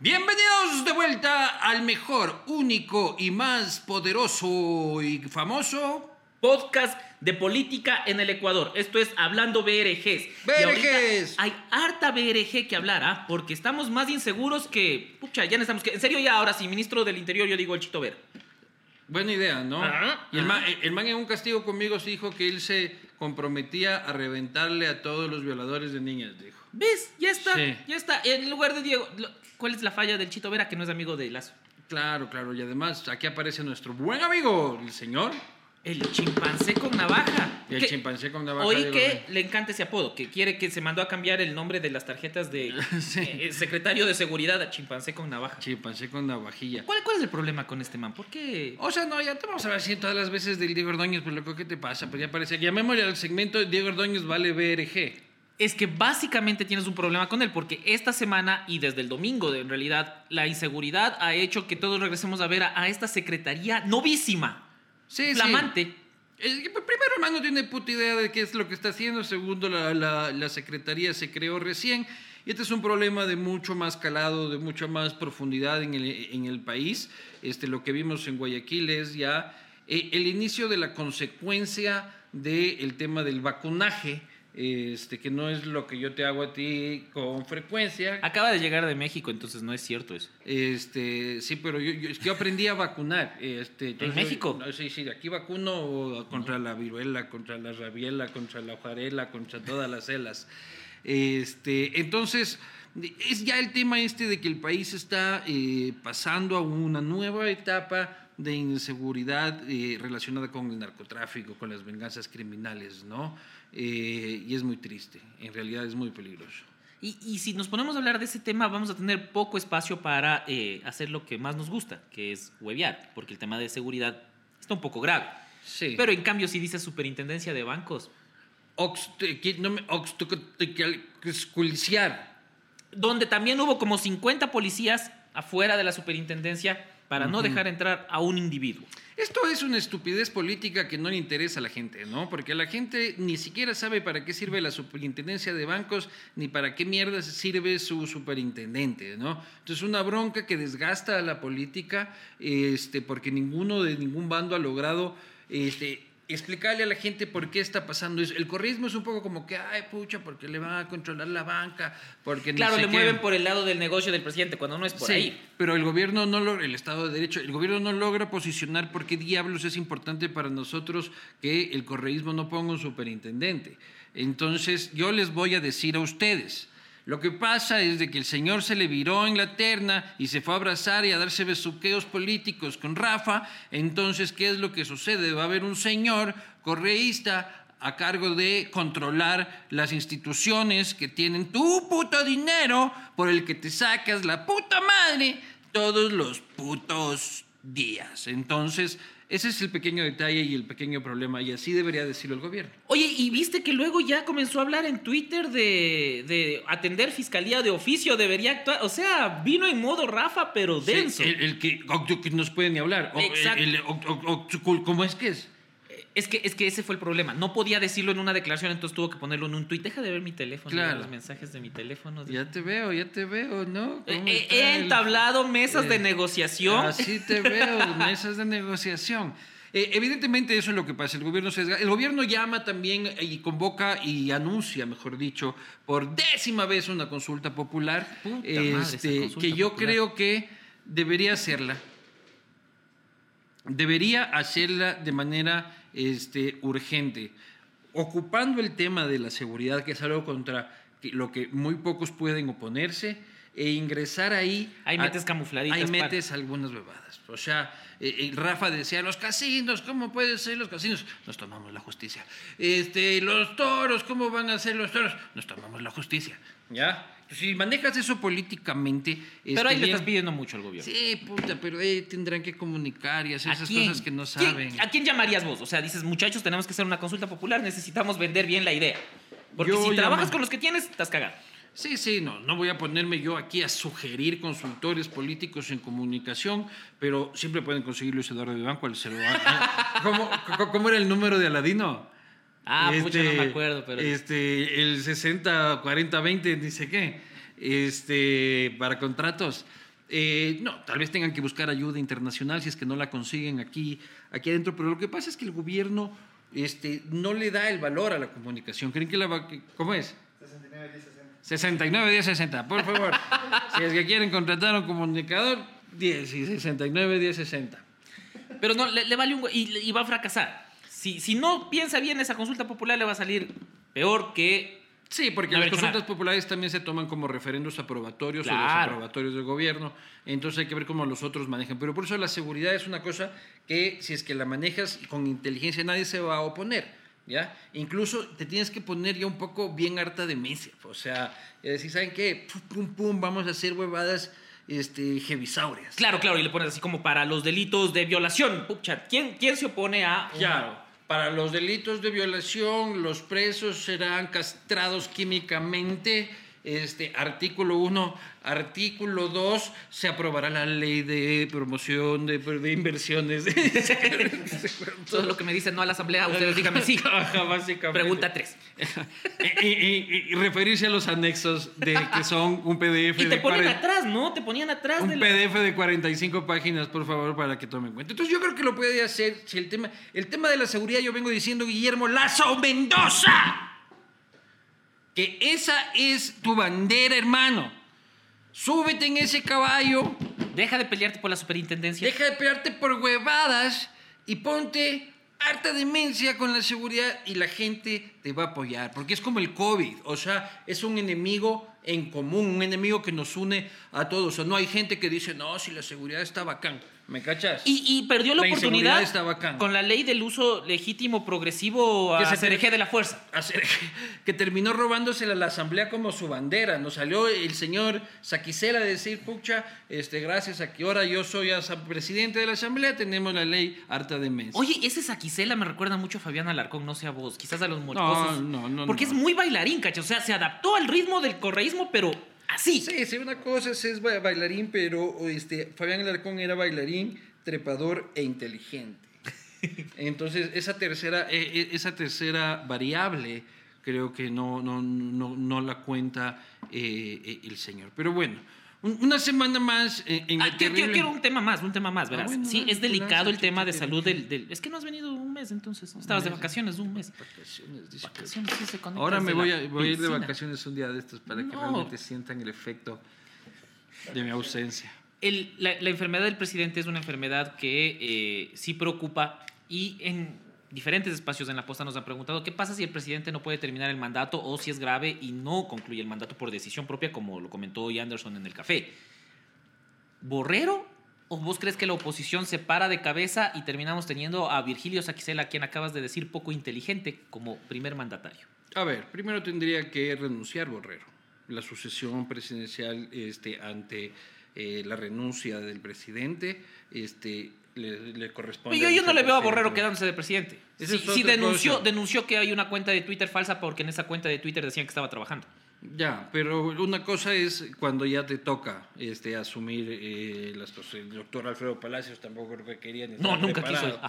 Bienvenidos de vuelta al mejor, único y más poderoso y famoso podcast de política en el Ecuador. Esto es Hablando BRGs. BRGs. Hay harta BRG que hablar, ¿ah? Porque estamos más inseguros que... Pucha, ya necesitamos que... En serio, ya ahora sí, ministro del Interior, yo digo el Chito Vera. Buena idea, ¿no? Ajá, y el man, ajá. el man en un castigo conmigo se dijo que él se comprometía a reventarle a todos los violadores de niñas, dijo. ¿Ves? Ya está, Sí. ya está. En lugar de Diego... ¿Cuál es la falla del Chito Vera que no es amigo de Lazo? Claro, claro, y además aquí aparece nuestro buen amigo, el señor, El chimpancé con navaja. el Que- chimpancé con navaja. Oí que le encanta ese apodo, que quiere que se mandó a cambiar el nombre de las tarjetas de Sí. eh, secretario de seguridad a chimpancé con navaja. Chimpancé con navajilla. ¿Cuál, ¿Cuál es el problema con este man? ¿Por qué? O sea, no, ya te vamos a ver si todas las veces del Diego Ordóñez, pues loco, ¿qué te pasa? Pues ya parece, llamémosle al segmento Diego Ordóñez vale BRG. Es que básicamente tienes un problema con él, porque esta semana y desde el domingo, de- en realidad, la inseguridad ha hecho que todos regresemos a ver a, a esta secretaría novísima, Sí, sí. flamante. Que, pues, primero, hermano, no tiene puta idea de qué es lo que está haciendo. Segundo, la, la, la secretaría se creó recién. Y este es un problema de mucho más calado, de mucha más profundidad en el, en el país. Este, lo que vimos en Guayaquil es ya eh, el inicio de la consecuencia del tema del vacunaje, este, que no es lo que yo te hago a ti con frecuencia. Acaba de llegar de México, entonces no es cierto eso. Este, sí, pero yo, yo- es que yo aprendí a vacunar. Este, entonces, México? no, Sí, sí, aquí vacuno contra la viruela, contra la rabiela, contra la hojarela, contra todas las celas. Este, entonces, es ya el tema este de que el país está eh, pasando a una nueva etapa de inseguridad eh, relacionada con el narcotráfico, con las venganzas criminales, ¿no? Eh, y es muy triste, en realidad es muy peligroso. Y, y si nos ponemos a hablar de ese tema, vamos a tener poco espacio para eh, hacer lo que más nos gusta, que es huevear, porque el tema de seguridad está un poco grave. Sí. Pero en cambio, si dice superintendencia de bancos, donde también hubo como 50 policías afuera de la superintendencia para no dejar entrar a un individuo. Esto es una estupidez política que no le interesa a la gente, ¿no? Porque la gente ni siquiera sabe para qué sirve la superintendencia de bancos ni para qué mierda sirve su superintendente, ¿no? Entonces una bronca que desgasta a la política, este, porque ninguno de ningún bando ha logrado, este, explicarle a la gente por qué está pasando eso. El correísmo es un poco como que, ay, pucha, porque le van a controlar la banca, porque no Claro, sé le qué". mueven por el lado del negocio del presidente cuando no es por Sí, ahí. pero el gobierno no logra, el Estado de Derecho, el gobierno no logra posicionar por qué diablos es importante para nosotros que el correísmo no ponga un superintendente. Entonces, yo les voy a decir a ustedes, lo que pasa es de que el señor se le viró en la terna y se fue a abrazar y a darse besuqueos políticos con Rafa. Entonces, ¿qué es lo que sucede? Va a haber un señor correísta a cargo de controlar las instituciones que tienen tu puto dinero por el que te sacas la puta madre todos los putos días. Entonces, ese es el pequeño detalle y el pequeño problema, y así debería decirlo el gobierno. Oye, y viste que luego ya comenzó a hablar en Twitter de, de atender fiscalía de oficio, debería actuar. O sea, vino en modo Rafa, pero Sí, denso. el, el que, que no se puede ni hablar. Exacto. el- el- ¿Cómo es que es? Es que, es que ese fue el problema. No podía decirlo en una declaración, entonces tuvo que ponerlo en un tuit. Deja de ver mi teléfono, Claro. los mensajes de mi teléfono. Ya te veo, ya te veo, ¿no? Eh, ¿Cómo eh, He el- entablado mesas de eh, negociación. Así te veo, mesas de negociación. Evidentemente eso es lo que pasa. El gobierno, se el gobierno llama también y convoca y anuncia, mejor dicho, por décima vez una consulta popular, Puta madre, esa este, consulta que yo popular. creo que debería hacerla. Debería hacerla de manera este, urgente, ocupando el tema de la seguridad, que es algo contra lo que muy pocos pueden oponerse, e ingresar ahí. Ahí metes camufladitas Ahí metes algunas bebadas. O sea, eh, eh, Rafa decía, los casinos, ¿cómo pueden ser los casinos? Nos tomamos la justicia. Este, los toros, ¿cómo van a ser los toros? Nos tomamos la justicia. ¿Ya? Si manejas eso políticamente... pero este, ahí le bien- estás pidiendo mucho al gobierno. Sí, puta, pero eh, tendrán que comunicar y hacer ¿A esas quién? cosas que no ¿Quién- saben. ¿A quién llamarías vos? O sea, dices, muchachos, tenemos que hacer una consulta popular, necesitamos vender bien la idea. Porque Yo si trabajas llamo- con los que tienes, estás cagado. Sí, sí, no, no voy a ponerme yo aquí a sugerir consultores políticos en comunicación, pero siempre pueden conseguir Luis Eduardo se lo va- ¿Cómo, cómo- cómo era el número de Aladino? Ah, pucha, no Este, me acuerdo, pero. Este, el 60, 40, 20, dice qué. Este, para contratos. Eh, no, tal vez tengan que buscar ayuda internacional si es que no la consiguen aquí, aquí adentro, pero lo que pasa es que el gobierno este, no le da el valor a la comunicación. ¿Creen que la va, ¿Cómo es? 69 10 60. 69 10 60, por favor. si es que quieren contratar a un comunicador, 10 y 69 10 60. Pero no, le, vale un... Y, y va a fracasar. Si, si no piensa bien esa consulta popular, le va a salir peor que Sí, porque las consultas populares también se toman como referendos aprobatorios o desaprobatorios del gobierno, entonces hay que ver cómo los otros manejan. Pero por eso la seguridad es una cosa que si es que la manejas con inteligencia nadie se va a oponer. ¿Ya? Incluso te tienes que poner ya un poco bien harta de demencia. O sea, decir, ¿saben qué? Pum, pum, pum, vamos a hacer huevadas este. Claro, claro, y le pones así como para los delitos de violación. Pucha, ¿quién, quién se opone a...? Claro. Para los delitos de violación, los presos serán castrados químicamente. Este, artículo 1, artículo 2, se aprobará la ley de promoción de, de inversiones. Todo lo que me dicen no a la asamblea, ustedes díganme sí. básicamente. Pregunta 3. y, referirse a los anexos de que son un PDF y te ponen atrás, ¿no? Te ponían atrás. Un PDF de 45 páginas, por favor, para que tomen cuenta. Entonces yo creo que lo puede hacer si el tema, el tema de la seguridad, yo vengo diciendo, Guillermo Lazo Mendoza, que esa es tu bandera, hermano. Súbete en ese caballo. Deja de pelearte por la superintendencia. Deja de pelearte por huevadas y ponte harta demencia con la seguridad y la gente te va a apoyar, porque es como el COVID, o sea, es un enemigo en común, un enemigo que nos une a todos. O sea, no hay gente que dice, no, si la seguridad está bacán. ¿Me cachas? Y, perdió la, oportunidad con la ley del uso legítimo progresivo a CRG de la fuerza. que terminó robándosela a la asamblea como su bandera. Nos salió el señor Saquicela de decir, pucha, este, gracias a que ahora yo soy presidente de la asamblea, tenemos la ley harta de mes. Oye, ese Saquicela me recuerda mucho a Fabián Alarcón, no sé a vos, quizás a los moricosos. No, no, no. Porque es muy bailarín, ¿cachas? O sea, se adaptó al ritmo del correísmo, pero así. Sí, sí, una cosa es, bailarín, pero este, Fabián Alarcón era bailarín, trepador e inteligente. Entonces, esa tercera, e, e, esa tercera variable creo que no, no, no, no la cuenta eh, eh, el señor. Pero bueno, una semana más en, ah, quiero, un tema más, un tema más, verás. Ah, sí, es delicado el tema de salud del, Es que no has venido un mes, entonces. Estabas de vacaciones un mes. Vacaciones, vacaciones sí, Ahora me voy, a, voy a, ir de vacaciones un día de estos para que realmente sientan el efecto de mi ausencia. El, la, la, enfermedad del presidente es una enfermedad que eh, sí preocupa y en diferentes espacios en la posta nos han preguntado qué pasa si el presidente no puede terminar el mandato o si es grave y no concluye el mandato por decisión propia, como lo comentó hoy Anderson en el café. ¿Borrero? ¿O vos crees que la oposición se para de cabeza y terminamos teniendo a Virgilio Saquicela, quien acabas de decir poco inteligente, como primer mandatario? A ver, primero tendría que renunciar Borrero. La sucesión presidencial este, ante eh, la renuncia del presidente este, le, corresponde. yo, no le veo a Borrero quedándose de presidente. Si, denunció, denunció que hay una cuenta de Twitter falsa porque en esa cuenta de Twitter decían que estaba trabajando. Ya, pero una cosa es cuando ya te toca este, asumir eh, las cosas. El doctor Alfredo Palacios tampoco creo que quería. No, nunca quiso.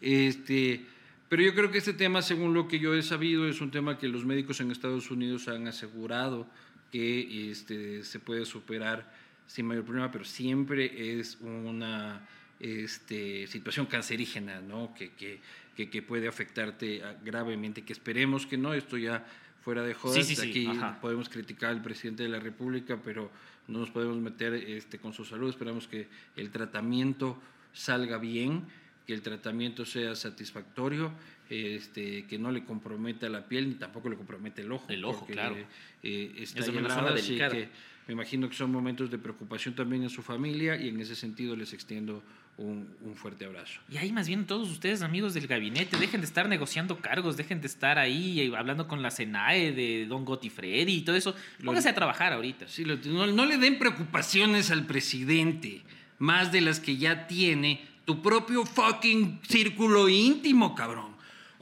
Este, pero yo creo que este tema, según lo que yo he sabido, es un tema que los médicos en Estados Unidos han asegurado que este, se puede superar sin mayor problema, pero siempre es una este, situación cancerígena, ¿no? Que, que, que, puede afectarte gravemente, que esperemos que no, esto ya fuera de jodas, aquí podemos criticar al presidente de la República, pero no nos podemos meter este, con su salud, esperamos que el tratamiento salga bien, que el tratamiento sea satisfactorio, este, que no le comprometa la piel ni tampoco le compromete el ojo. El ojo, claro. Eh, está es así que me imagino que son momentos de preocupación también en su familia y en ese sentido les extiendo un, fuerte abrazo. Y ahí más bien todos ustedes, amigos del gabinete, dejen de estar negociando cargos, dejen de estar ahí hablando con la SENAE de Don Gotti Freddy y todo eso. Póngase a trabajar ahorita. Sí, no, no le den preocupaciones al presidente, más de las que ya tiene tu propio fucking círculo íntimo, cabrón.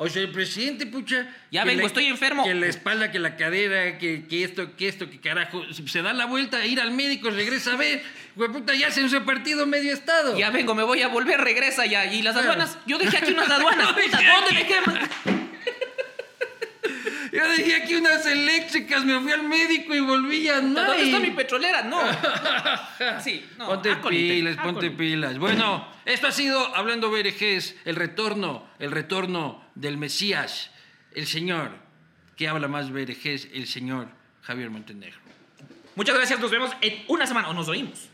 O sea, el presidente, pucha. Ya vengo, estoy enfermo. Que la espalda, que la cadera, que, que, esto, que esto, que carajo. Se da la vuelta ir al médico, regresa a ver. Güey, puta, ya se han partido medio estado. Ya vengo, me voy a volver, regresa ya. Y las aduanas, yo dejé aquí unas aduanas, puta, ¿dónde me queman? Yo dejé aquí unas eléctricas, me fui al médico y volví a no. ¿Dónde está mi petrolera? No. Sí, no. Ponte pilas, ponte pilas. Bueno, esto ha sido Hablando BRGs, el retorno, el retorno del Mesías, el señor que habla más BRGs, el señor Javier Montenegro. Muchas gracias, nos vemos en una semana o nos oímos.